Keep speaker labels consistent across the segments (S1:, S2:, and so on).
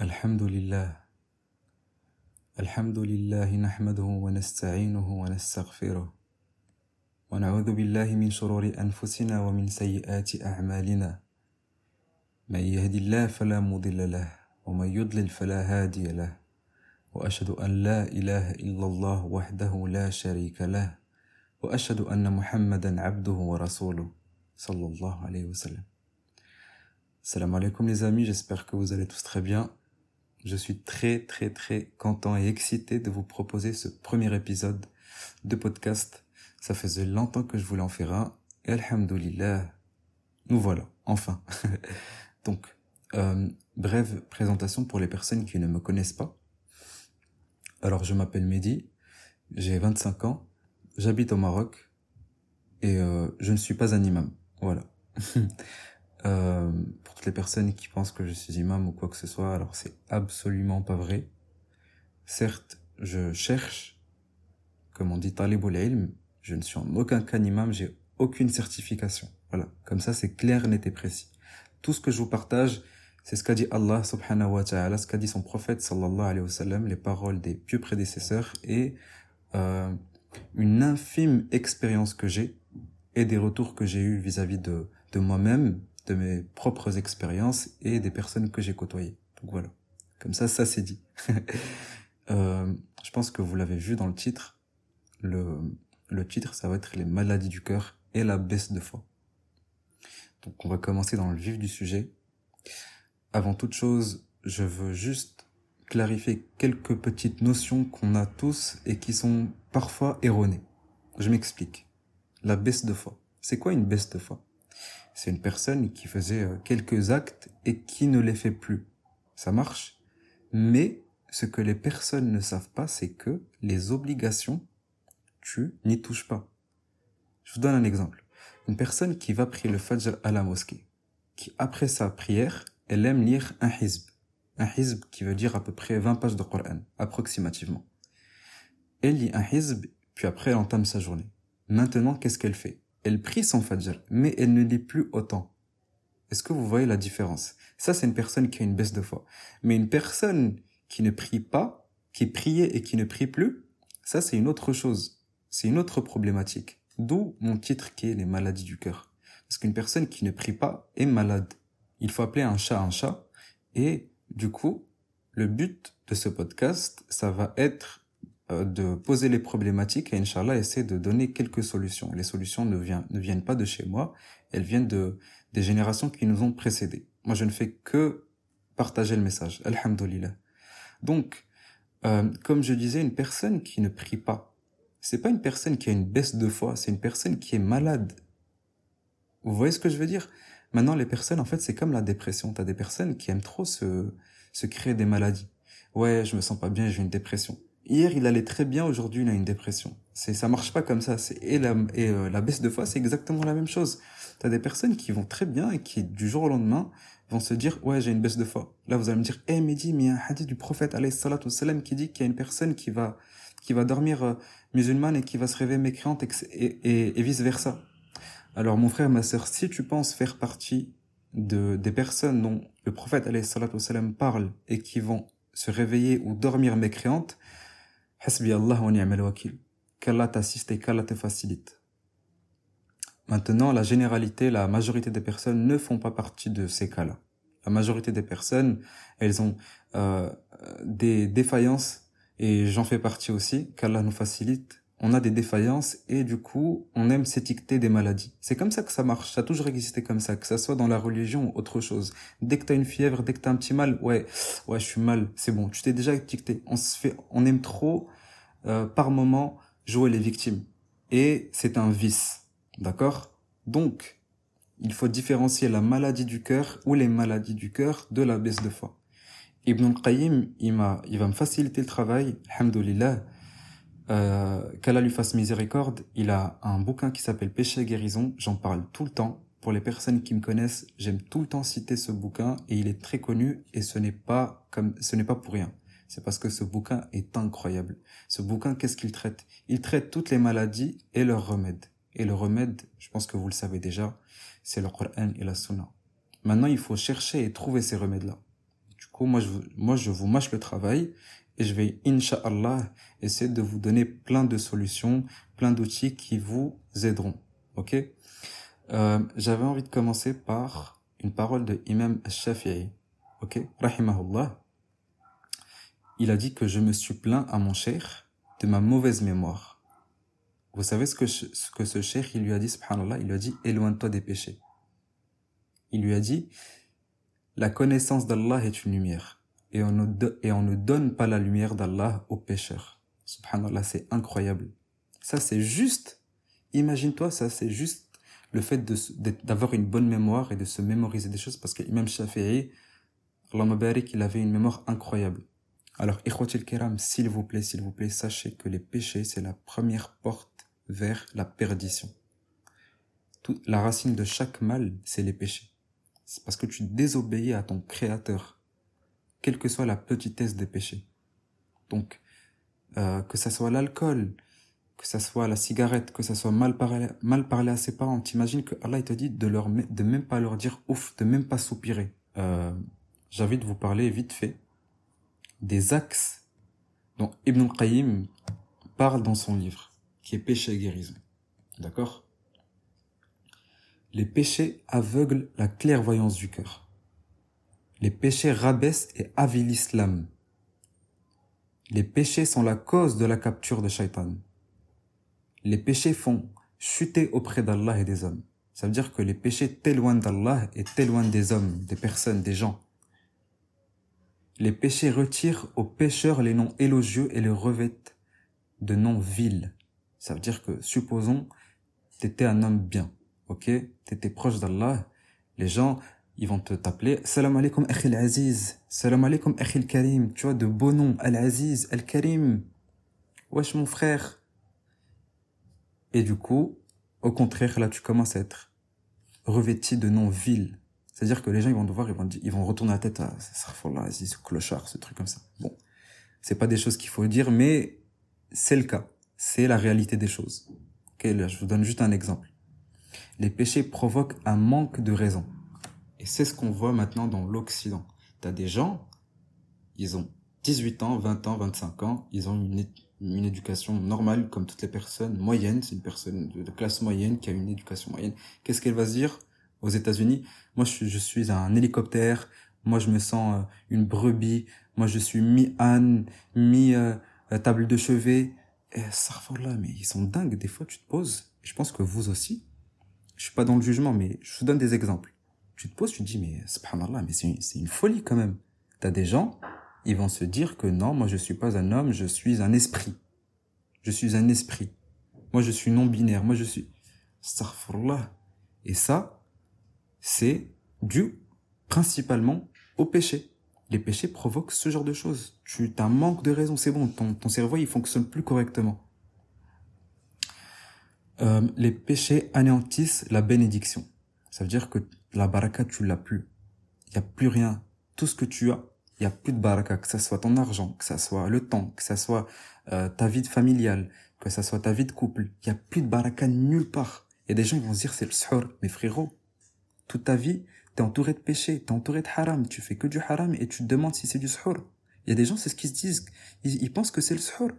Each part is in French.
S1: الحمد لله. الحمد لله نحمده ونستعينه ونستغفره. ونعوذ بالله من شرور أنفسنا ومن سيئات أعمالنا. من يهد الله فلا مضل له ومن يضلل فلا هادي له. وأشهد أن لا إله إلا الله وحده لا شريك له. وأشهد أن محمدا عبده ورسوله صلى الله عليه وسلم. Salam alaikum les amis, j'espère que vous allez tous très bien. Je suis très très très content et excité de vous proposer ce premier épisode de podcast. Ça faisait longtemps que je voulais en faire un. Et nous voilà, enfin. Donc, euh, brève présentation pour les personnes qui ne me connaissent pas. Alors, je m'appelle Mehdi, j'ai 25 ans, j'habite au Maroc et euh, je ne suis pas un imam. Voilà. Euh, pour toutes les personnes qui pensent que je suis imam ou quoi que ce soit, alors c'est absolument pas vrai. Certes, je cherche, comme on dit talibul ilm, je ne suis en aucun cas imam, j'ai aucune certification. Voilà, comme ça c'est clair, net et précis. Tout ce que je vous partage, c'est ce qu'a dit Allah subhanahu wa ta'ala, ce qu'a dit son prophète sallallahu alayhi wa sallam, les paroles des pieux prédécesseurs et euh, une infime expérience que j'ai et des retours que j'ai eus vis-à-vis de, de moi-même de mes propres expériences et des personnes que j'ai côtoyées. Donc voilà. Comme ça, ça c'est dit. euh, je pense que vous l'avez vu dans le titre. Le, le titre, ça va être les maladies du cœur et la baisse de foi. Donc on va commencer dans le vif du sujet. Avant toute chose, je veux juste clarifier quelques petites notions qu'on a tous et qui sont parfois erronées. Je m'explique. La baisse de foi. C'est quoi une baisse de foi? C'est une personne qui faisait euh, quelques actes et qui ne les fait plus. Ça marche. Mais ce que les personnes ne savent pas, c'est que les obligations, tu n'y touches pas. Je vous donne un exemple. Une personne qui va prier le Fajr à la mosquée, qui après sa prière, elle aime lire un hizb. Un hizb qui veut dire à peu près 20 pages de Coran, approximativement. Elle lit un hizb, puis après elle entame sa journée. Maintenant, qu'est-ce qu'elle fait? Elle prie son fajr, mais elle ne lit plus autant. Est-ce que vous voyez la différence? Ça, c'est une personne qui a une baisse de foi. Mais une personne qui ne prie pas, qui priait et qui ne prie plus, ça, c'est une autre chose. C'est une autre problématique. D'où mon titre qui est les maladies du cœur. Parce qu'une personne qui ne prie pas est malade. Il faut appeler un chat un chat. Et du coup, le but de ce podcast, ça va être de poser les problématiques et Inch'Allah essayer de donner quelques solutions. Les solutions ne, viennent, ne viennent pas de chez moi, elles viennent de des générations qui nous ont précédés. Moi, je ne fais que partager le message. Alhamdulillah. Donc, euh, comme je disais, une personne qui ne prie pas, c'est pas une personne qui a une baisse de foi, c'est une personne qui est malade. Vous voyez ce que je veux dire? Maintenant, les personnes, en fait, c'est comme la dépression. T'as des personnes qui aiment trop se, se créer des maladies. Ouais, je me sens pas bien, j'ai une dépression. Hier, il allait très bien, aujourd'hui, il a une dépression. C'est, ça marche pas comme ça. C'est, et la, et euh, la baisse de foi, c'est exactement la même chose. T'as des personnes qui vont très bien et qui, du jour au lendemain, vont se dire, ouais, j'ai une baisse de foi. Là, vous allez me dire, eh, Mehdi, mais il y a un hadith du prophète, alayhi salatu salam, qui dit qu'il y a une personne qui va, qui va dormir euh, musulmane et qui va se réveiller mécréante et, vice versa. Alors, mon frère, ma sœur, si tu penses faire partie de, des personnes dont le prophète, alayhi salatu salam, parle et qui vont se réveiller ou dormir mécréantes, Hasbi Allah wa ni'mal wakil. Qu'Allah t'assiste et qu'Allah te facilite. Maintenant, la généralité, la majorité des personnes ne font pas partie de ces cas-là. La majorité des personnes, elles ont euh, des défaillances, et j'en fais partie aussi, qu'Allah nous facilite. On a des défaillances et du coup, on aime s'étiqueter des maladies. C'est comme ça que ça marche, ça a toujours existé comme ça, que ça soit dans la religion ou autre chose. Dès que t'as une fièvre, dès que t'as un petit mal, ouais, ouais, je suis mal, c'est bon, tu t'es déjà étiqueté. On se fait, on aime trop euh, par moment jouer les victimes. Et c'est un vice. D'accord? Donc, il faut différencier la maladie du cœur ou les maladies du cœur de la baisse de foi. Ibn al-Qayyim, il, il va me faciliter le travail, alhamdoulilah, euh, qu'Allah lui fasse miséricorde. Il a un bouquin qui s'appelle Péché et guérison, j'en parle tout le temps. Pour les personnes qui me connaissent, j'aime tout le temps citer ce bouquin et il est très connu et ce n'est pas comme, ce n'est pas pour rien c'est parce que ce bouquin est incroyable. Ce bouquin, qu'est-ce qu'il traite? Il traite toutes les maladies et leurs remèdes. Et le remède, je pense que vous le savez déjà, c'est le Coran et la Sunna. Maintenant, il faut chercher et trouver ces remèdes-là. Du coup, moi je, moi, je vous mâche le travail et je vais, Inch'Allah, essayer de vous donner plein de solutions, plein d'outils qui vous aideront. Ok? Euh, J'avais envie de commencer par une parole de Imam Shafi'i. Ok? Rahimahullah. Il a dit que je me suis plaint à mon cher de ma mauvaise mémoire. Vous savez ce que, ce que ce cher, il lui a dit, subhanallah, il lui a dit, éloigne-toi des péchés. Il lui a dit, la connaissance d'Allah est une lumière et on, ne, et on ne donne pas la lumière d'Allah aux pécheurs. Subhanallah, c'est incroyable. Ça, c'est juste, imagine-toi, ça, c'est juste le fait d'avoir une bonne mémoire et de se mémoriser des choses parce que l'imam Shafi'i, Allah barik, il avait une mémoire incroyable. Alors, ikhwatil kiram, s'il vous plaît, s'il vous plaît, sachez que les péchés, c'est la première porte vers la perdition. Toute, la racine de chaque mal, c'est les péchés. C'est parce que tu désobéis à ton créateur quelle que soit la petitesse des péchés. Donc, euh, que ça soit l'alcool, que ça soit la cigarette, que ça soit mal parler, mal parler à ses parents, t'imagines que Allah te dit de leur de même pas leur dire ouf, de même pas soupirer. Euh, de vous parler vite fait des axes dont Ibn al-Qayyim parle dans son livre, qui est péché et guérison. D'accord? Les péchés aveuglent la clairvoyance du cœur. Les péchés rabaissent et avilissent l'âme. Les péchés sont la cause de la capture de Shaitan. Les péchés font chuter auprès d'Allah et des hommes. Ça veut dire que les péchés t'éloignent d'Allah et t'éloignent des hommes, des personnes, des gens. Les péchés retirent aux pécheurs les noms élogieux et les revêtent de noms vils. Ça veut dire que, supposons, t'étais un homme bien, ok? T'étais proche d'Allah. Les gens, ils vont te t'appeler Salam alaikum akhil aziz, Salam alaikum akhil karim, tu vois, de beaux noms, Al-Aziz, Al-Karim, wesh mon frère. Et du coup, au contraire, là, tu commences à être revêti de noms vils. C'est-à-dire que les gens, ils vont te voir, ils vont, ils vont retourner la tête à Sarfallah, Aziz, ce clochard, ce truc comme ça. Bon. C'est pas des choses qu'il faut dire, mais c'est le cas. C'est la réalité des choses. Ok, là, je vous donne juste un exemple. Les péchés provoquent un manque de raison. Et c'est ce qu'on voit maintenant dans l'Occident. Tu as des gens, ils ont 18 ans, 20 ans, 25 ans, ils ont une, une éducation normale comme toutes les personnes moyennes, c'est une personne de, classe moyenne qui a une éducation moyenne. Qu'est-ce qu'elle va se dire aux États-Unis? Moi, je suis, un hélicoptère, moi, je me sens euh, une brebis, moi, je suis mi-âne, mi-table euh, de chevet. Et ça là, mais ils sont dingues. Des fois, tu te poses, je pense que vous aussi, je suis pas dans le jugement, mais je vous donne des exemples tu te poses, tu te dis, mais subhanallah, mais c'est une, une folie quand même. T'as des gens, ils vont se dire que non, moi je suis pas un homme, je suis un esprit. Je suis un esprit. Moi je suis non-binaire, moi je suis... Astaghfirullah. Et ça, c'est dû principalement au péché. Les péchés provoquent ce genre de choses. Tu as un manque de raison, c'est bon, ton, ton cerveau il fonctionne plus correctement. Euh, les péchés anéantissent la bénédiction. Ça veut dire que la baraka, tu l'as plus. Il y a plus rien. Tout ce que tu as, il y a plus de baraka, que ça soit ton argent, que ça soit le temps, que ça soit euh, ta vie familiale, que ça soit ta vie de couple. Il y a plus de baraka nulle part. Il y a des gens qui vont se dire c'est le suhur. Mais frérot, toute ta vie, t'es entouré de péché, t'es entouré de haram, tu fais que du haram et tu te demandes si c'est du suhur. Il y a des gens, c'est ce qu'ils se disent. Ils, pensent que c'est le suhur.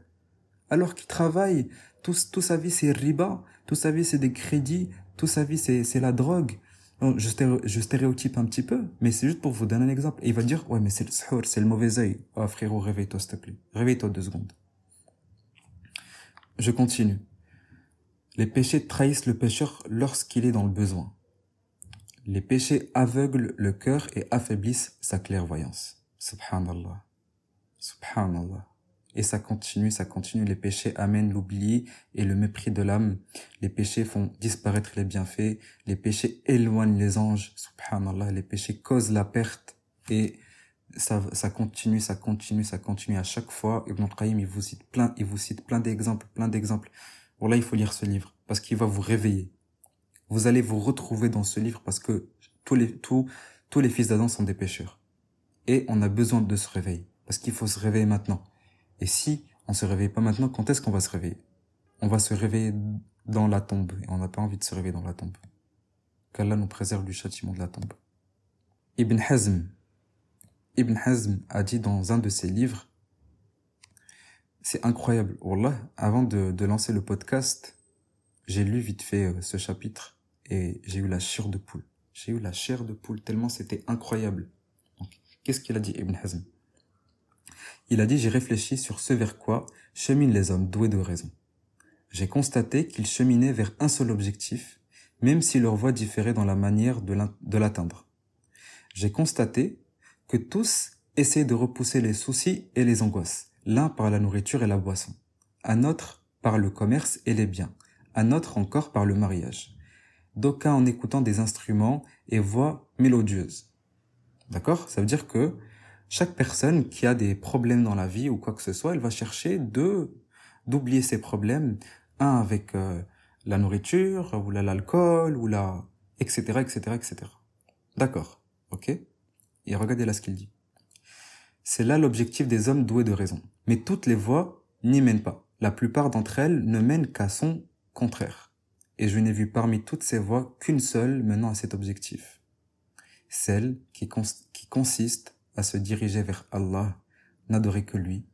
S1: Alors qu'ils travaillent, tout, tout sa vie c'est riba, toute sa vie c'est des crédits, toute sa vie c'est la drogue, je, stéréotype un petit peu, mais c'est juste pour vous donner un exemple. il va dire, ouais, mais c'est le suhour, c'est le mauvais œil. Oh, frérot, réveille-toi, s'il te plaît. Réveille-toi deux secondes. Je continue. Les péchés trahissent le pécheur lorsqu'il est dans le besoin. Les péchés aveuglent le cœur et affaiblissent sa clairvoyance. Subhanallah. Subhanallah. Et ça continue, ça continue. Les péchés amènent l'oubli et le mépris de l'âme. Les péchés font disparaître les bienfaits. Les péchés éloignent les anges. Subhanallah. Les péchés causent la perte. Et ça, ça continue, ça continue, ça continue à chaque fois. Ibn Qayyim, il vous cite plein, il vous cite plein d'exemples, plein d'exemples. Bon, là, il faut lire ce livre parce qu'il va vous réveiller. Vous allez vous retrouver dans ce livre parce que tous les, tous, tous les fils d'Adam sont des pécheurs. Et on a besoin de se réveiller parce qu'il faut se réveiller maintenant. Et si on se réveille pas maintenant, quand est-ce qu'on va se réveiller? On va se réveiller dans la tombe. Et on n'a pas envie de se réveiller dans la tombe. Qu'Allah nous préserve du châtiment de la tombe. Ibn Hazm, Ibn Hazm a dit dans un de ses livres, c'est incroyable. Wallah, avant de, de lancer le podcast, j'ai lu vite fait euh, ce chapitre et j'ai eu la chair de poule. J'ai eu la chair de poule tellement c'était incroyable. Qu'est-ce qu'il a dit Ibn Hazm? Il a dit j'ai réfléchi sur ce vers quoi cheminent les hommes doués de raison. J'ai constaté qu'ils cheminaient vers un seul objectif, même si leur voie différait dans la manière de l'atteindre. J'ai constaté que tous essaient de repousser les soucis et les angoisses, l'un par la nourriture et la boisson, un autre par le commerce et les biens, un autre encore par le mariage, d'aucuns en écoutant des instruments et voix mélodieuses, D'accord? Ça veut dire que chaque personne qui a des problèmes dans la vie ou quoi que ce soit, elle va chercher de d'oublier ses problèmes, un avec euh, la nourriture ou l'alcool ou la etc etc etc. D'accord, ok Et regardez là ce qu'il dit. C'est là l'objectif des hommes doués de raison. Mais toutes les voies n'y mènent pas. La plupart d'entre elles ne mènent qu'à son contraire. Et je n'ai vu parmi toutes ces voies qu'une seule menant à cet objectif celle qui, consiste à se diriger vers Allah, n'adorer que lui,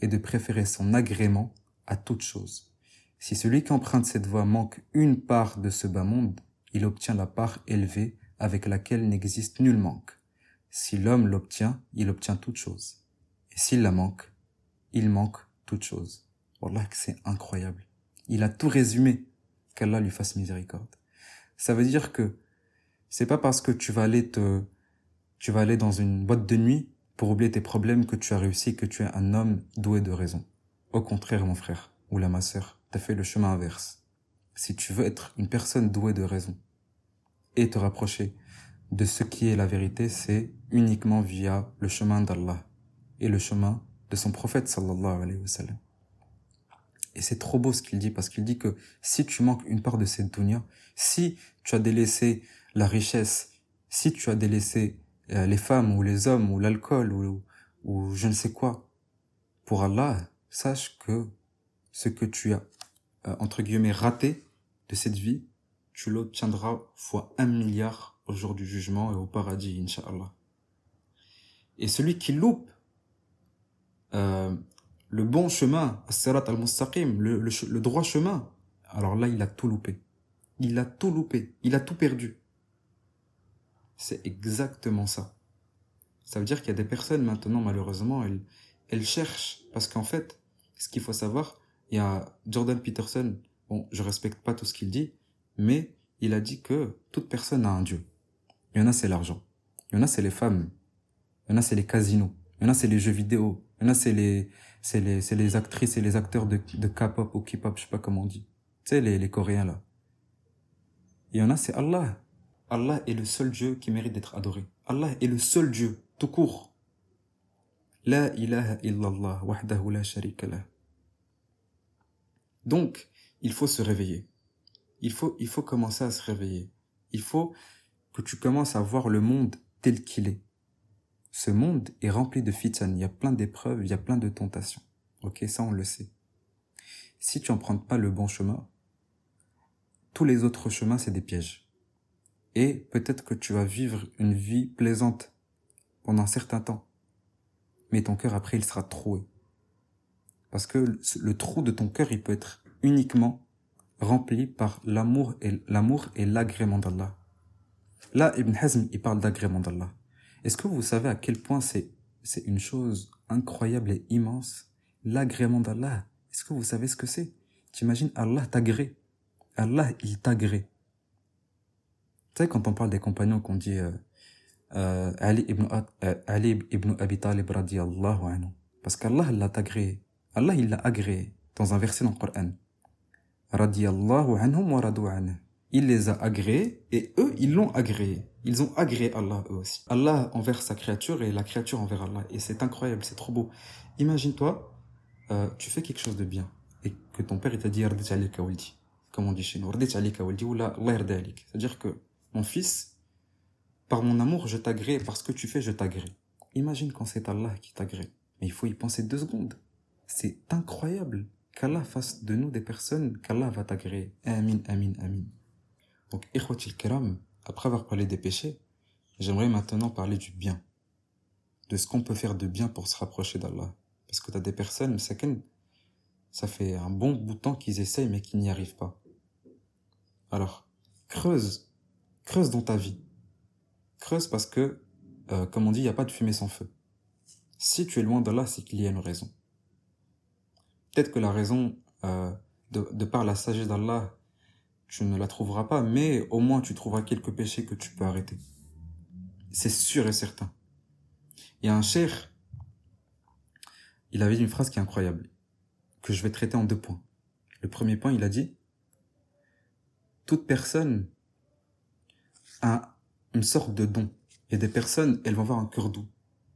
S1: et de préférer son agrément à toute chose. Si celui qui emprunte cette voie manque une part de ce bas monde, il obtient la part élevée avec laquelle n'existe nul manque. Si l'homme l'obtient, il obtient toute chose. Et s'il la manque, il manque toute chose. Wallah que c'est incroyable. Il a tout résumé. Qu'Allah lui fasse miséricorde. Ça veut dire que c'est pas parce que tu vas aller te, tu vas aller dans une boîte de nuit pour oublier tes problèmes que tu as réussi, que tu es un homme doué de raison. Au contraire, mon frère, ou la ma sœur, t'as fait le chemin inverse. Si tu veux être une personne douée de raison et te rapprocher de ce qui est la vérité, c'est uniquement via le chemin d'Allah et le chemin de son prophète sallallahu alayhi wa sallam. Et c'est trop beau ce qu'il dit parce qu'il dit que si tu manques une part de cette dunya, si tu as délaissé la richesse, si tu as délaissé les femmes ou les hommes ou l'alcool ou, ou je ne sais quoi, pour Allah, sache que ce que tu as, euh, entre guillemets, raté de cette vie, tu l'obtiendras fois un milliard au jour du jugement et au paradis, inshallah. Et celui qui loupe euh, le bon chemin, al-mustaqim, le, le droit chemin, alors là, il a tout loupé. Il a tout loupé. Il a tout perdu. C'est exactement ça. Ça veut dire qu'il y a des personnes maintenant, malheureusement, elles, elles cherchent. Parce qu'en fait, ce qu'il faut savoir, il y a Jordan Peterson, bon, je respecte pas tout ce qu'il dit, mais il a dit que toute personne a un Dieu. Il y en a, c'est l'argent. Il y en a, c'est les femmes. Il y en a, c'est les casinos. Il y en a, c'est les jeux vidéo. Il y en a, c'est les, c'est les, c'est les actrices et les acteurs de, de K-pop ou K-pop, je sais pas comment on dit. Tu sais, les, les Coréens, là. Il y en a, c'est Allah. Allah est le seul Dieu qui mérite d'être adoré. Allah est le seul Dieu, tout court. La ilaha illallah, wahdahu la sharika Donc, il faut se réveiller. Il faut, il faut commencer à se réveiller. Il faut que tu commences à voir le monde tel qu'il est. Ce monde est rempli de fitan. Il y a plein d'épreuves, il y a plein de tentations. Ok, ça on le sait. Si tu n'empruntes pas le bon chemin, tous les autres chemins c'est des pièges. Et peut-être que tu vas vivre une vie plaisante pendant un certain temps. Mais ton cœur après, il sera troué. Parce que le trou de ton cœur, il peut être uniquement rempli par l'amour et l'amour et l'agrément d'Allah. Là, Ibn Hazm, il parle d'agrément d'Allah. Est-ce que vous savez à quel point c'est, c'est une chose incroyable et immense? L'agrément d'Allah? Est-ce que vous savez ce que c'est? T'imagines, Allah t'agrée. Allah, il t'agrée. Tu sais, quand on parle des compagnons, qu'on dit euh, euh, Ali, ibn, euh, Ali ibn Abi Talib radiallahu anhu. Parce qu'Allah l'a agréé. Allah, il l'a agréé dans un verset dans le Coran. Radiallahu anhum wa radu Il les a agréés et eux, ils l'ont agréé. Ils ont agréé Allah eux aussi. Allah envers sa créature et la créature envers Allah. Et c'est incroyable, c'est trop beau. Imagine-toi, euh, tu fais quelque chose de bien et que ton père il t'a dit comme on dit chez nous, C'est-à-dire que mon fils, par mon amour, je t'agrée, parce que tu fais, je t'agrée. Imagine quand c'est Allah qui t'agrée. Mais il faut y penser deux secondes. C'est incroyable qu'Allah fasse de nous des personnes qu'Allah va t'agréer. Amin, amin, amin. Donc, ikhwatil kiram, après avoir parlé des péchés, j'aimerais maintenant parler du bien. de ce qu'on peut faire de bien pour se rapprocher d'Allah. Parce que tu as des personnes, ça fait un bon bout de temps qu'ils essayent mais qu'ils n'y arrivent pas. Alors, creuse, creuse dans ta vie. Creuse parce que, euh, comme on dit, il n'y a pas de fumée sans feu. Si tu es loin d'Allah, c'est qu'il y a une raison. Peut-être que la raison, euh, de, de par la sagesse d'Allah, tu ne la trouveras pas, mais au moins tu trouveras quelques péchés que tu peux arrêter. C'est sûr et certain. Il y a un cher, il avait une phrase qui est incroyable, que je vais traiter en deux points. Le premier point, il a dit, toute personne a une sorte de don. Et des personnes, elles vont avoir un cœur doux.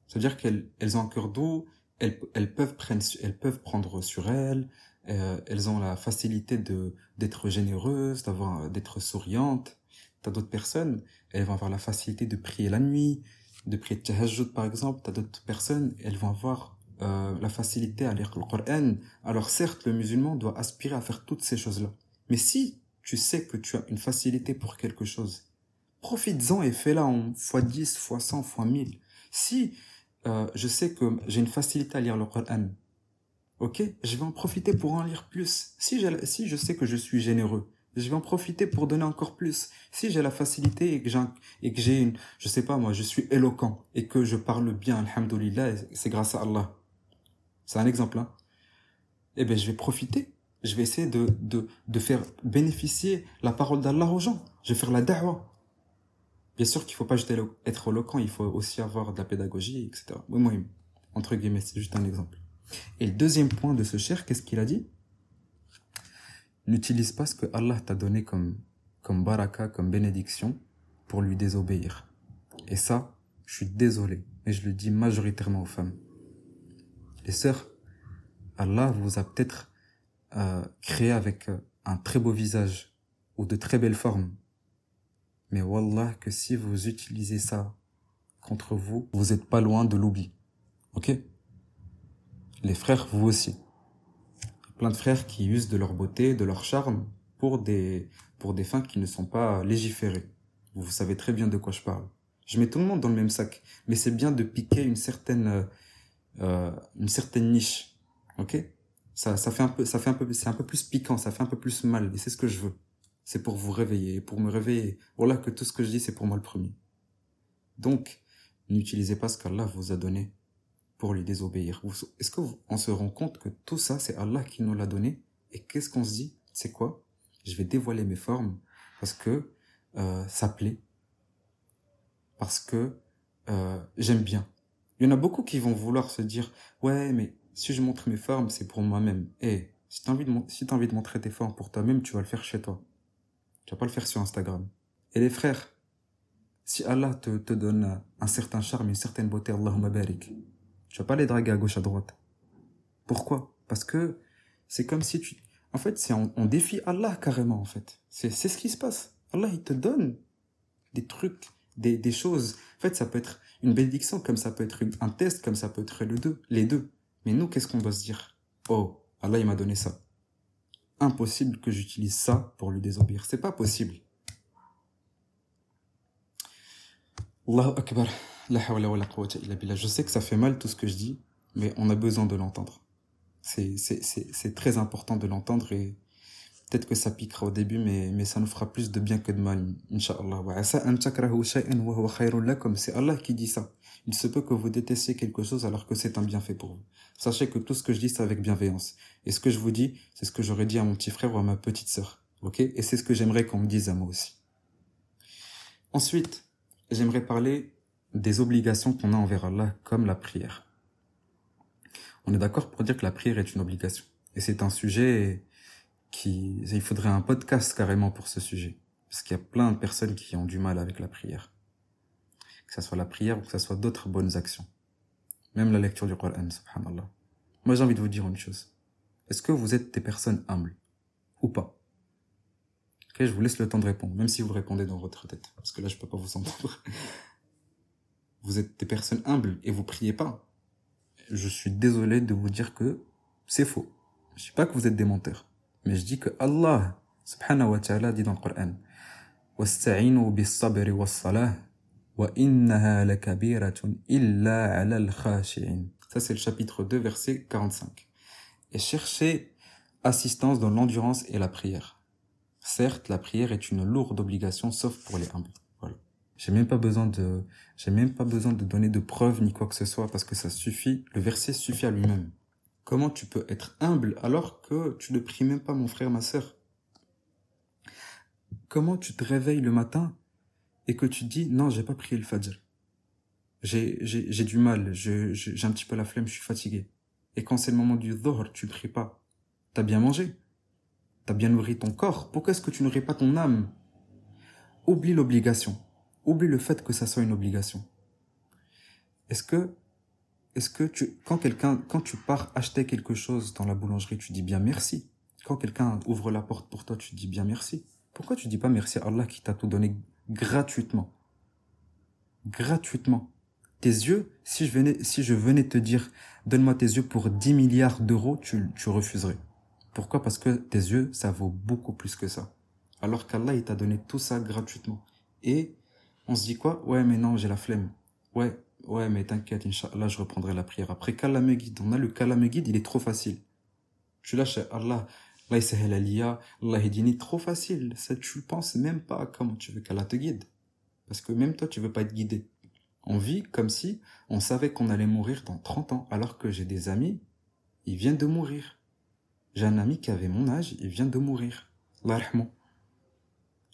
S1: C'est-à-dire qu'elles elles ont un cœur doux, elles, elles, peuvent prendre, elles peuvent prendre sur elles, euh, elles ont la facilité de d'être généreuses, d'avoir d'être souriantes. T'as d'autres personnes, elles vont avoir la facilité de prier la nuit, de prier tahajjud par exemple. T'as d'autres personnes, elles vont avoir euh, la facilité à lire le Coran. Alors certes, le musulman doit aspirer à faire toutes ces choses-là. Mais si tu sais que tu as une facilité pour quelque chose, profites-en et fais-la en x10, x100, x1000. Si euh, je sais que j'ai une facilité à lire le Coran, ok, je vais en profiter pour en lire plus. Si, si je sais que je suis généreux, je vais en profiter pour donner encore plus. Si j'ai la facilité et que j'ai, une, je sais pas moi, je suis éloquent et que je parle bien, alhamdoulilah, c'est grâce à Allah. C'est un exemple, hein. Eh ben, je vais profiter. Je vais essayer de, de, de faire bénéficier la parole d'Allah aux gens. Je vais faire la da'wah. Bien sûr qu'il faut pas juste être éloquent, il faut aussi avoir de la pédagogie, etc. Oui, moi, entre guillemets, c'est juste un exemple. Et le deuxième point de ce cher, qu'est-ce qu'il a dit? N'utilise pas ce que Allah t'a donné comme, comme baraka, comme bénédiction, pour lui désobéir. Et ça, je suis désolé, mais je le dis majoritairement aux femmes. Les sœurs, Allah vous a peut-être euh, créé avec euh, un très beau visage ou de très belles formes. Mais Wallah que si vous utilisez ça contre vous, vous n'êtes pas loin de l'oubli. Ok? Les frères, vous aussi. Plein de frères qui usent de leur beauté, de leur charme pour des, pour des fins qui ne sont pas légiférées. Vous savez très bien de quoi je parle. Je mets tout le monde dans le même sac, mais c'est bien de piquer une certaine, euh, une certaine niche. Ok? Ça, ça fait un peu, ça fait un peu, c'est un peu plus piquant, ça fait un peu plus mal, et c'est ce que je veux. C'est pour vous réveiller, pour me réveiller. Voilà que tout ce que je dis, c'est pour moi le premier. Donc, n'utilisez pas ce qu'Allah vous a donné pour lui désobéir. Est-ce qu'on se rend compte que tout ça, c'est Allah qui nous l'a donné? Et qu'est-ce qu'on se dit? C'est quoi? Je vais dévoiler mes formes parce que euh, ça plaît, parce que euh, j'aime bien. Il y en a beaucoup qui vont vouloir se dire, ouais, mais si je montre mes formes, c'est pour moi-même. Eh, si tu envie de, si as envie de montrer tes formes pour toi-même, tu vas le faire chez toi. Tu vas pas le faire sur Instagram. Et les frères, si Allah te, te donne un certain charme, une certaine beauté, Allahumma barik, tu vas pas les draguer à gauche, à droite. Pourquoi? Parce que c'est comme si tu... En fait, c'est on, défie Allah carrément, en fait. C'est ce qui se passe. Allah, il te donne des trucs, des, des choses. En fait, ça peut être une bénédiction, comme ça peut être un test, comme ça peut être le deux, les deux. Mais nous, qu'est-ce qu'on doit se dire? Oh, Allah, il m'a donné ça. Impossible que j'utilise ça pour lui désobéir. C'est pas possible. Je sais que ça fait mal tout ce que je dis, mais on a besoin de l'entendre. C'est très important de l'entendre et peut-être que ça piquera au début, mais, mais ça nous fera plus de bien que de mal, Inch'Allah. C'est Allah qui dit ça. Il se peut que vous détestiez quelque chose alors que c'est un bienfait pour vous. Sachez que tout ce que je dis, c'est avec bienveillance. Et ce que je vous dis, c'est ce que j'aurais dit à mon petit frère ou à ma petite sœur. Ok? Et c'est ce que j'aimerais qu'on me dise à moi aussi. Ensuite, j'aimerais parler des obligations qu'on a envers Allah, comme la prière. On est d'accord pour dire que la prière est une obligation. Et c'est un sujet qui, il faudrait un podcast carrément pour ce sujet. Parce qu'il y a plein de personnes qui ont du mal avec la prière. Que ce soit la prière ou que ce soit d'autres bonnes actions. Même la lecture du Coran, subhanallah. Moi, j'ai envie de vous dire une chose. Est-ce que vous êtes des personnes humbles? Ou pas? Ok, je vous laisse le temps de répondre, même si vous répondez dans votre tête. Parce que là, je peux pas vous entendre vous êtes des personnes humbles et vous priez pas, je suis désolé de vous dire que c'est faux. Je dis pas que vous êtes des menteurs, mais je dis que Allah, subhanahu wa ta'ala, dit dans le Coran, Ça, c'est le chapitre 2, verset 45. Et cherchez assistance dans l'endurance et la prière. Certes, la prière est une lourde obligation, sauf pour les humbles. Voilà. J'ai même pas besoin de, j'ai même pas besoin de donner de preuves ni quoi que ce soit parce que ça suffit. Le verset suffit à lui-même. Comment tu peux être humble alors que tu ne pries même pas mon frère, ma sœur? Comment tu te réveilles le matin et que tu dis non, j'ai pas prié le fajr. J'ai, du mal, j'ai, un petit peu la flemme, je suis fatigué. Et quand c'est le moment du dhuhr, tu pries pas. T'as bien mangé. T'as bien nourri ton corps. Pourquoi est-ce que tu nourris pas ton âme? Oublie l'obligation. Oublie le fait que ça soit une obligation. Est-ce que, est-ce que tu, quand quelqu'un, quand tu pars acheter quelque chose dans la boulangerie, tu dis bien merci. Quand quelqu'un ouvre la porte pour toi, tu dis bien merci. Pourquoi tu dis pas merci à Allah qui t'a tout donné gratuitement? Gratuitement. Tes yeux, si je venais, si je venais te dire, donne-moi tes yeux pour 10 milliards d'euros, tu, tu refuserais. Pourquoi? Parce que tes yeux, ça vaut beaucoup plus que ça. Alors qu'Allah, il t'a donné tout ça gratuitement. Et, on se dit quoi? Ouais, mais non, j'ai la flemme. Ouais, ouais, mais t'inquiète, Inch'Allah, je reprendrai la prière. Après, me guide. On a le me guide, il est trop facile. Tu lâches Allah, Allah Allah trop facile. Ça, tu penses même pas comment tu veux qu'Allah te guide? Parce que même toi, tu veux pas être guidé. On vit comme si on savait qu'on allait mourir dans 30 ans, alors que j'ai des amis, ils viennent de mourir. J'ai un ami qui avait mon âge, il vient de mourir.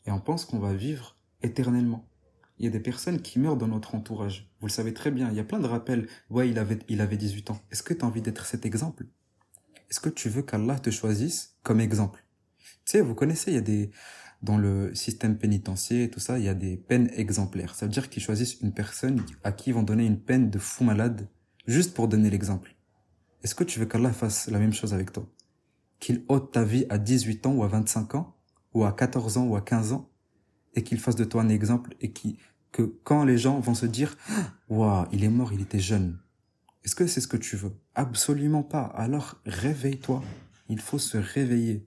S1: Et on pense qu'on va vivre éternellement. Il y a des personnes qui meurent dans notre entourage. Vous le savez très bien. Il y a plein de rappels. Ouais, il avait, il avait 18 ans. Est-ce que tu as envie d'être cet exemple? est-ce que tu veux qu'Allah te choisisse comme exemple? Tu sais, vous connaissez, il y a des dans le système pénitentiaire et tout ça, il y a des peines exemplaires. Ça veut dire qu'ils choisissent une personne à qui ils vont donner une peine de fou malade, juste pour donner l'exemple. Est-ce que tu veux qu'Allah fasse la même chose avec toi? Qu'il ôte ta vie à 18 ans ou à 25 ans, ou à 14 ans ou à 15 ans, et qu'il fasse de toi un exemple, et que quand les gens vont se dire, waouh, il est mort, il était jeune, est-ce que c'est ce que tu veux? Absolument pas. Alors réveille-toi. Il faut se réveiller.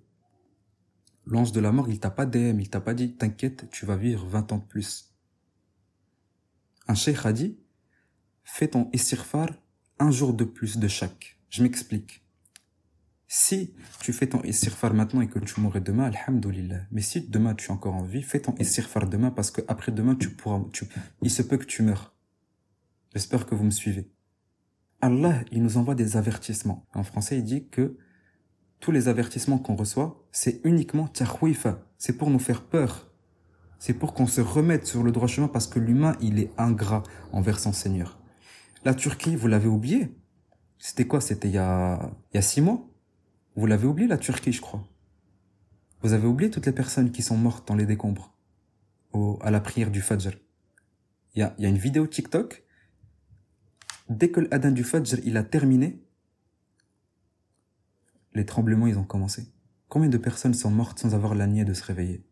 S1: L'ange de la mort, il t'a pas DM, il t'a pas dit t'inquiète, tu vas vivre 20 ans de plus. Un cheikh a dit fais ton istighfar un jour de plus de chaque. Je m'explique. Si tu fais ton istighfar maintenant et que tu mourrais demain, alhamdoulilah. Mais si demain tu es encore en vie, fais ton istighfar demain parce que après demain tu pourras, tu, il se peut que tu meurs. J'espère que vous me suivez. Allah, il nous envoie des avertissements. En français, il dit que tous les avertissements qu'on reçoit, c'est uniquement tahwifa. C'est pour nous faire peur. C'est pour qu'on se remette sur le droit chemin parce que l'humain, il est ingrat envers son Seigneur. La Turquie, vous l'avez oublié? C'était quoi? C'était il y a, il y a six mois? Vous l'avez oublié, la Turquie, je crois. Vous avez oublié toutes les personnes qui sont mortes dans les décombres à la prière du Fajr. Il y a, y a une vidéo TikTok Dès que l'Adin du Fajr, il a terminé, les tremblements, ils ont commencé. Combien de personnes sont mortes sans avoir la niais de se réveiller?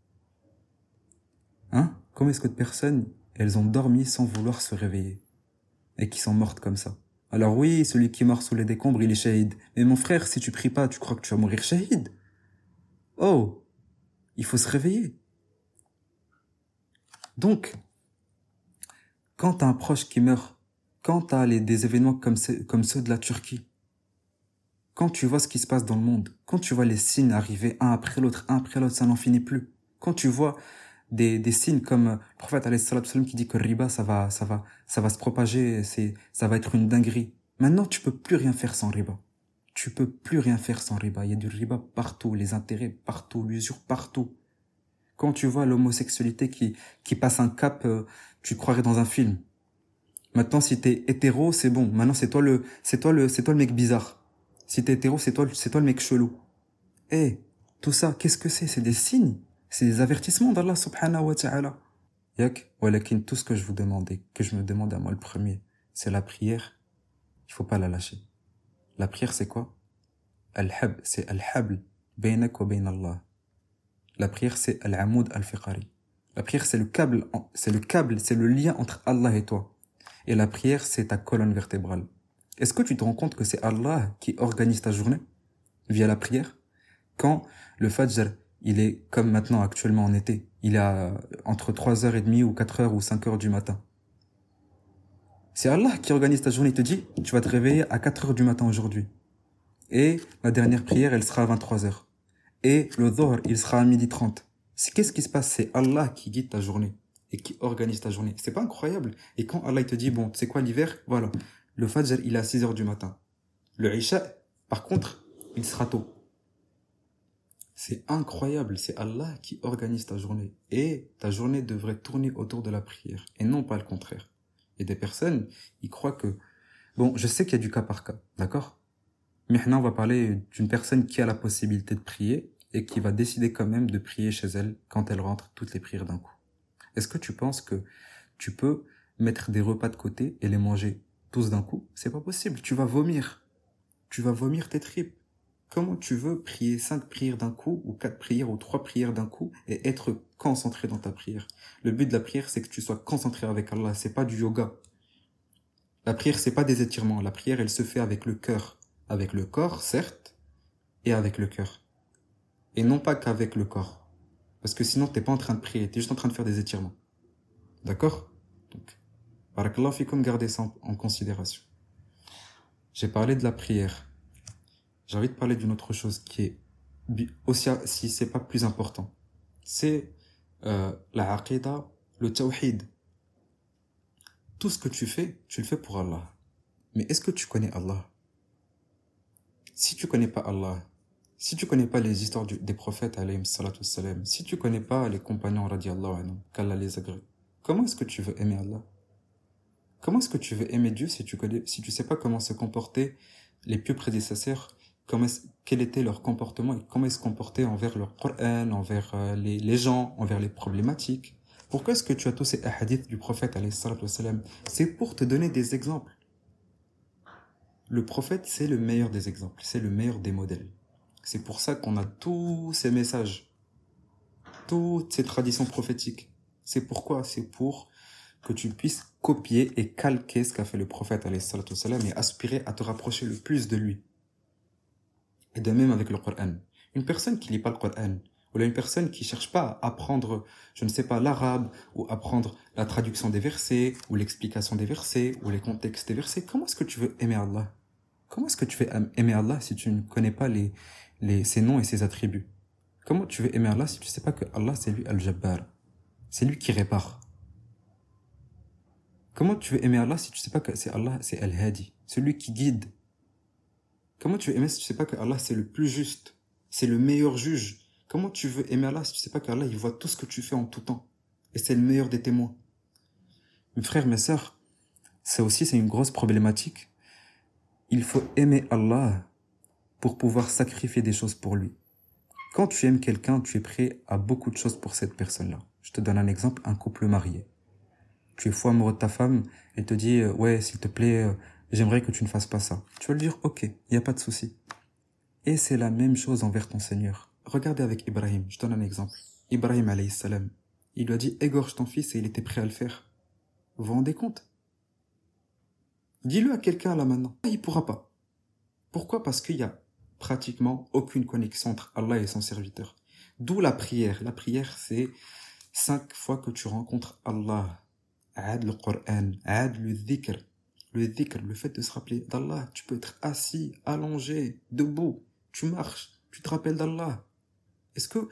S1: Hein? Combien est-ce que de personnes, elles ont dormi sans vouloir se réveiller? Et qui sont mortes comme ça? Alors oui, celui qui mort sous les décombres, il est shahid. Mais mon frère, si tu pries pas, tu crois que tu vas mourir shahid Oh Il faut se réveiller. Donc, quand t'as un proche qui meurt quand tu as des événements comme, comme ceux de la Turquie, quand tu vois ce qui se passe dans le monde, quand tu vois les signes arriver un après l'autre, un après l'autre, ça n'en finit plus. Quand tu vois des, des signes comme le prophète qui dit que riba ça va ça va ça va se propager, c'est ça va être une dinguerie. Maintenant, tu peux plus rien faire sans riba. Tu peux plus rien faire sans riba. Il y a du riba partout, les intérêts partout, l'usure partout. Quand tu vois l'homosexualité qui qui passe un cap, euh, tu croirais dans un film. Maintenant, si t'es hétéro, c'est bon. Maintenant, c'est toi le, c'est toi le, c'est toi le mec bizarre. Si t'es hétéro, c'est toi, c'est toi le mec chelou. Eh, tout ça, qu'est-ce que c'est? C'est des signes. C'est des avertissements d'Allah subhanahu wa ta'ala. Yak, walakin, tout ce que je vous demandais, que je me demande à moi le premier, c'est la prière. Il faut pas la lâcher. La prière, c'est quoi? Al-hab, c'est al-habl, wa bayn Allah. La prière, c'est al-amoud al-fiqari. La prière, c'est le câble, c'est le câble, c'est le lien entre Allah et toi. Et la prière, c'est ta colonne vertébrale. Est-ce que tu te rends compte que c'est Allah qui organise ta journée? Via la prière? Quand le Fajr, il est comme maintenant actuellement en été, il est entre 3h30 ou 4h ou 5h du matin. C'est Allah qui organise ta journée. Il te dit, tu vas te réveiller à 4 heures du matin aujourd'hui. Et la dernière prière, elle sera à 23 heures. Et le Dhuhr, il sera à midi 30. Qu'est-ce qui se passe? C'est Allah qui guide ta journée et qui organise ta journée. C'est pas incroyable? Et quand Allah il te dit, bon, c'est quoi l'hiver? Voilà, le Fajr, il est à 6 heures du matin. Le Isha, par contre, il sera tôt. C'est incroyable, c'est Allah qui organise ta journée. Et ta journée devrait tourner autour de la prière, et non pas le contraire. Et des personnes, ils croient que... Bon, je sais qu'il y a du cas par cas, d'accord? Mais maintenant, on va parler d'une personne qui a la possibilité de prier, et qui va décider quand même de prier chez elle quand elle rentre toutes les prières d'un coup. Est-ce que tu penses que tu peux mettre des repas de côté et les manger tous d'un coup? C'est pas possible, tu vas vomir. Tu vas vomir tes tripes. Comment tu veux prier cinq prières d'un coup, ou quatre prières, ou trois prières d'un coup, et être concentré dans ta prière? Le but de la prière, c'est que tu sois concentré avec Allah, c'est pas du yoga. La prière, c'est pas des étirements. La prière, elle se fait avec le cœur. Avec le corps, certes, et avec le cœur. Et non pas qu'avec le corps. Parce que sinon, t'es pas en train de prier, tu es juste en train de faire des étirements. D'accord? Donc, barakallah fikum, gardez ça en considération. J'ai parlé de la prière. J'ai envie de parler d'une autre chose qui est aussi, si c'est pas plus important. C'est euh, la aqidah, le tawhid. Tout ce que tu fais, tu le fais pour Allah. Mais est-ce que tu connais Allah? Si tu connais pas Allah, si tu connais pas les histoires des prophètes, salam, si tu connais pas les compagnons, qu'Allah les agrée, comment est-ce que tu veux aimer Allah? Comment est-ce que tu veux aimer Dieu si tu connais, si tu sais pas comment se comporter les pieux prédécesseurs, comment quel était leur comportement et comment ils se comportaient envers leur Coran, envers euh, les, les gens, envers les problématiques? Pourquoi est-ce que tu as tous ces hadiths du prophète, C'est pour te donner des exemples. Le prophète, c'est le meilleur des exemples, c'est le meilleur des modèles. C'est pour ça qu'on a tous ces messages, toutes ces traditions prophétiques. C'est pourquoi? C'est pour que tu puisses copier et calquer ce qu'a fait le prophète et aspirer à te rapprocher le plus de lui. Et de même avec le Coran. Une personne qui lit pas le Coran, ou une personne qui cherche pas à apprendre, je ne sais pas, l'arabe, ou apprendre la traduction des versets, ou l'explication des versets, ou les contextes des versets, comment est-ce que tu veux aimer Allah? Comment est-ce que tu veux aimer Allah si tu ne connais pas les, les, ses noms et ses attributs? Comment tu veux aimer Allah si tu sais pas que Allah c'est lui Al-Jabbar? C'est lui qui répare. Comment tu veux aimer Allah si tu sais pas que c'est Allah c'est Al-Hadi? Celui qui guide. Comment tu veux aimer si tu sais pas que Allah c'est le plus juste? C'est le meilleur juge. Comment tu veux aimer Allah si tu sais pas qu'Allah il voit tout ce que tu fais en tout temps? Et c'est le meilleur des témoins. Mes frères, mes sœurs, ça aussi c'est une grosse problématique. Il faut aimer Allah pour pouvoir sacrifier des choses pour lui. Quand tu aimes quelqu'un, tu es prêt à beaucoup de choses pour cette personne-là. Je te donne un exemple, un couple marié. Tu es fou amoureux de ta femme, elle te dit, euh, ouais, s'il te plaît, euh, j'aimerais que tu ne fasses pas ça. Tu vas lui dire, ok, il n'y a pas de souci. Et c'est la même chose envers ton Seigneur. Regardez avec Ibrahim, je donne un exemple. Ibrahim alayhi salam, il lui a dit, égorge ton fils et il était prêt à le faire. Vous vous rendez compte? Dis-le à quelqu'un là maintenant. Il pourra pas. Pourquoi? Parce qu'il y a pratiquement aucune connexion entre Allah et son serviteur. D'où la prière. La prière, c'est cinq fois que tu rencontres Allah. Aide le Coran, aide le dhikr. Le dhikr, le fait de se rappeler d'Allah. Tu peux être assis, allongé, debout. Tu marches, tu te rappelles d'Allah. Est-ce que,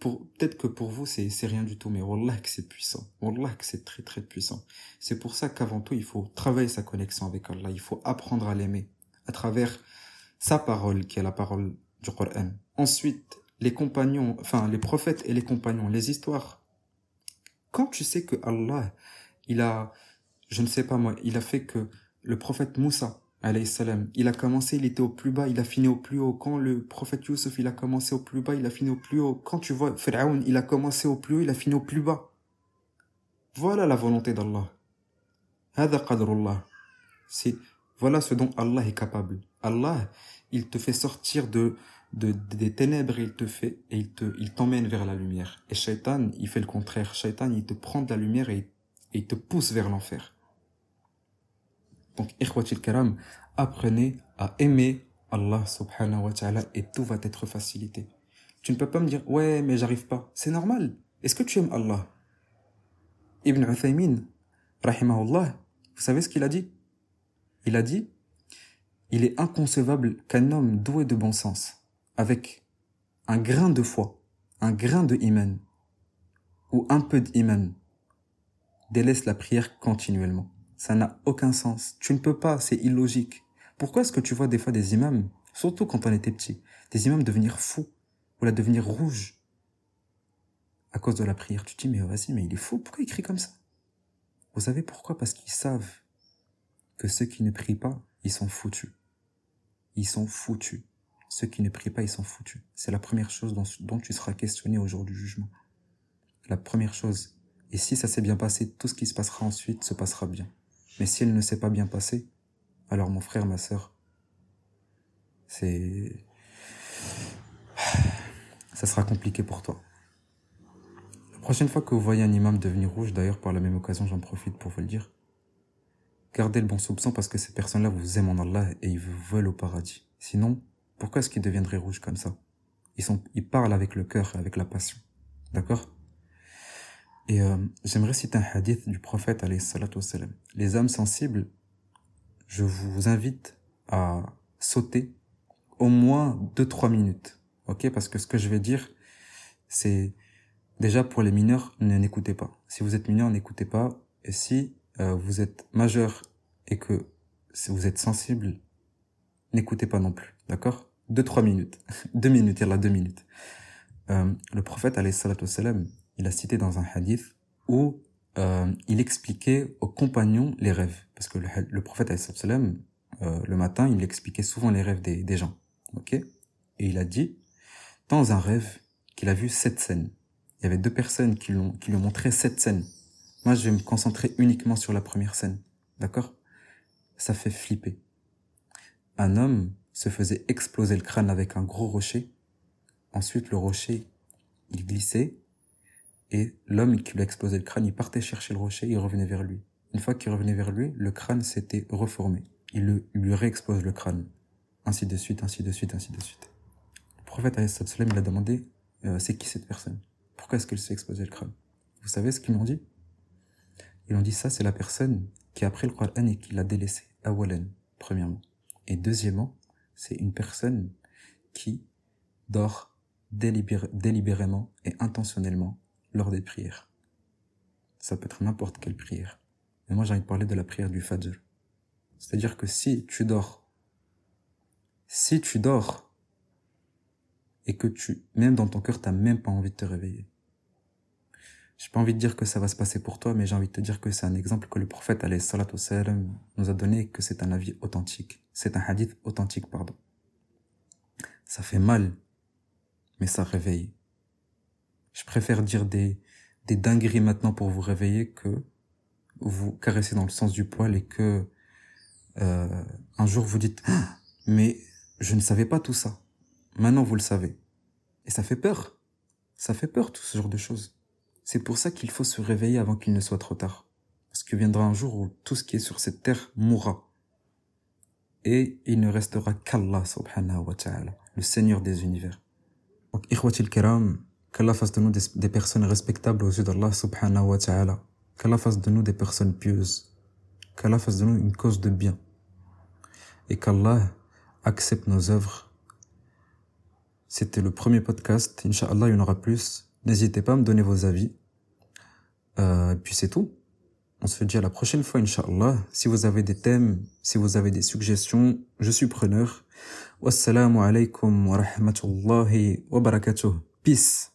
S1: peut-être que pour vous, c'est, c'est rien du tout, mais Wallah que c'est puissant. Wallah que c'est très très puissant. C'est pour ça qu'avant tout, il faut travailler sa connexion avec Allah. Il faut apprendre à l'aimer. À travers sa parole qui est la parole du Coran. Ensuite, les compagnons, enfin les prophètes et les compagnons, les histoires. Quand tu sais que Allah, il a, je ne sais pas moi, il a fait que le prophète Moussa, salam, il a commencé, il était au plus bas, il a fini au plus haut. Quand le prophète Youssef, il a commencé au plus bas, il a fini au plus haut. Quand tu vois Pharaon, il a commencé au plus haut, il a fini au plus bas. Voilà la volonté d'Allah. C'est, voilà ce dont Allah est capable. Allah, il te fait sortir de, de, des ténèbres, il te fait, et il te, il t'emmène vers la lumière. Et Shaitan, il fait le contraire. Shaitan, il te prend de la lumière et, il te pousse vers l'enfer. Donc, karam, apprenez à aimer Allah subhanahu wa ta'ala et tout va être facilité. Tu ne peux pas me dire, ouais, mais j'arrive pas. C'est normal. Est-ce que tu aimes Allah? Ibn Uthaymin, rahimahullah, Vous savez ce qu'il a dit? Il a dit Il est inconcevable qu'un homme doué de bon sens, avec un grain de foi, un grain de iman, ou un peu d'iman, délaisse la prière continuellement. Ça n'a aucun sens. Tu ne peux pas, c'est illogique. Pourquoi est-ce que tu vois des fois des imams, surtout quand on était petit, des imams devenir fous, ou la devenir rouge, à cause de la prière? Tu te dis, mais vas-y, mais il est fou, pourquoi il crie comme ça? Vous savez pourquoi? Parce qu'ils savent que ceux qui ne prient pas, ils sont foutus. Ils sont foutus. Ceux qui ne prient pas, ils sont foutus. C'est la première chose dont, dont tu seras questionné au jour du jugement. La première chose. Et si ça s'est bien passé, tout ce qui se passera ensuite se passera bien. Mais si elle ne s'est pas bien passée, alors mon frère, ma sœur, c'est... Ça sera compliqué pour toi. La prochaine fois que vous voyez un imam devenir rouge, d'ailleurs par la même occasion j'en profite pour vous le dire, gardez le bon soupçon parce que ces personnes-là vous aiment en Allah et ils vous veulent au paradis. Sinon, pourquoi est-ce qu'ils deviendraient rouges comme ça? Ils, sont, ils parlent avec le cœur, avec la passion. D'accord? Et euh, j'aimerais citer un hadith du prophète alayhi salam. Les âmes sensibles, je vous invite à sauter au moins 2-3 minutes. Ok? Parce que ce que je vais dire, c'est déjà pour les mineurs, ne n'écoutez pas. Si vous êtes mineur, n'écoutez pas. Et si euh, vous êtes majeur et que vous êtes sensible, n'écoutez pas non plus. D'accord? 2-3 minutes. 2 minutes, il y a là 2 minutes. Euh, le prophète alayhi salam, il a cité dans un hadith où euh, il expliquait aux compagnons les rêves. Parce que le, le prophète, euh, le matin, il expliquait souvent les rêves des, gens. ok? Et il a dit, dans un rêve, qu'il a vu sept scènes. Il y avait deux personnes qui lui ont montré sept scènes. Moi, je vais me concentrer uniquement sur la première scène. D'accord? Ça fait flipper. Un homme se faisait exploser le crâne avec un gros rocher. Ensuite, le rocher, il glissait et l'homme qui lui a explosé le crâne, il partait chercher le rocher, il revenait vers lui. Une fois qu'il revenait vers lui, le crâne s'était reformé. Il, lui réexplose le crâne. Ainsi de suite, ainsi de suite, ainsi de suite. Le prophète salam, il a demandé, euh, c'est qui cette personne? Pourquoi est-ce qu'elle s'est explosé le crâne? Vous savez ce qu'ils m'ont dit? Ils ont dit ça, c'est la personne qui a pris le Coran et qui l'a délaissé. Awalan, premièrement. Et deuxièmement, c'est une personne qui dort délibérément et intentionnellement lors des prières. Ça peut être n'importe quelle prière. Mais moi, j'ai envie de parler de la prière du Fajr. C'est-à-dire que si tu dors, si tu dors, et que tu, même dans ton cœur, t'as même pas envie de te réveiller. J'ai pas envie de dire que ça va se passer pour toi, mais j'ai envie de te dire que c'est un exemple que le prophète, alayhi salatu salam, nous a donné, que c'est un avis authentique. C'est un hadith authentique, pardon. Ça fait mal, mais ça réveille. Je préfère dire des, des dingueries maintenant pour vous réveiller que vous caresser dans le sens du poil et que euh, un jour vous dites ah, mais je ne savais pas tout ça. Maintenant vous le savez. Et ça fait peur. Ça fait peur tout ce genre de choses. C'est pour ça qu'il faut se réveiller avant qu'il ne soit trop tard. Parce qu'il viendra un jour où tout ce qui est sur cette terre mourra. Et il ne restera qu'Allah subhanahu wa ta'ala, le Seigneur des univers. Donc, Qu'Allah fasse de nous des, personnes respectables aux yeux d'Allah subhanahu wa ta'ala. Qu'Allah fasse de nous des personnes pieuses. Qu'Allah fasse de nous une cause de bien. Et qu'Allah accepte nos œuvres. C'était le premier podcast. Inch'Allah, il y en aura plus. N'hésitez pas à me donner vos avis. Euh, et puis c'est tout. On se dit à la prochaine fois, Inch'Allah. Si vous avez des thèmes, si vous avez des suggestions, je suis preneur. Wassalamu alaikum wa rahmatullahi wa barakatuh. Peace.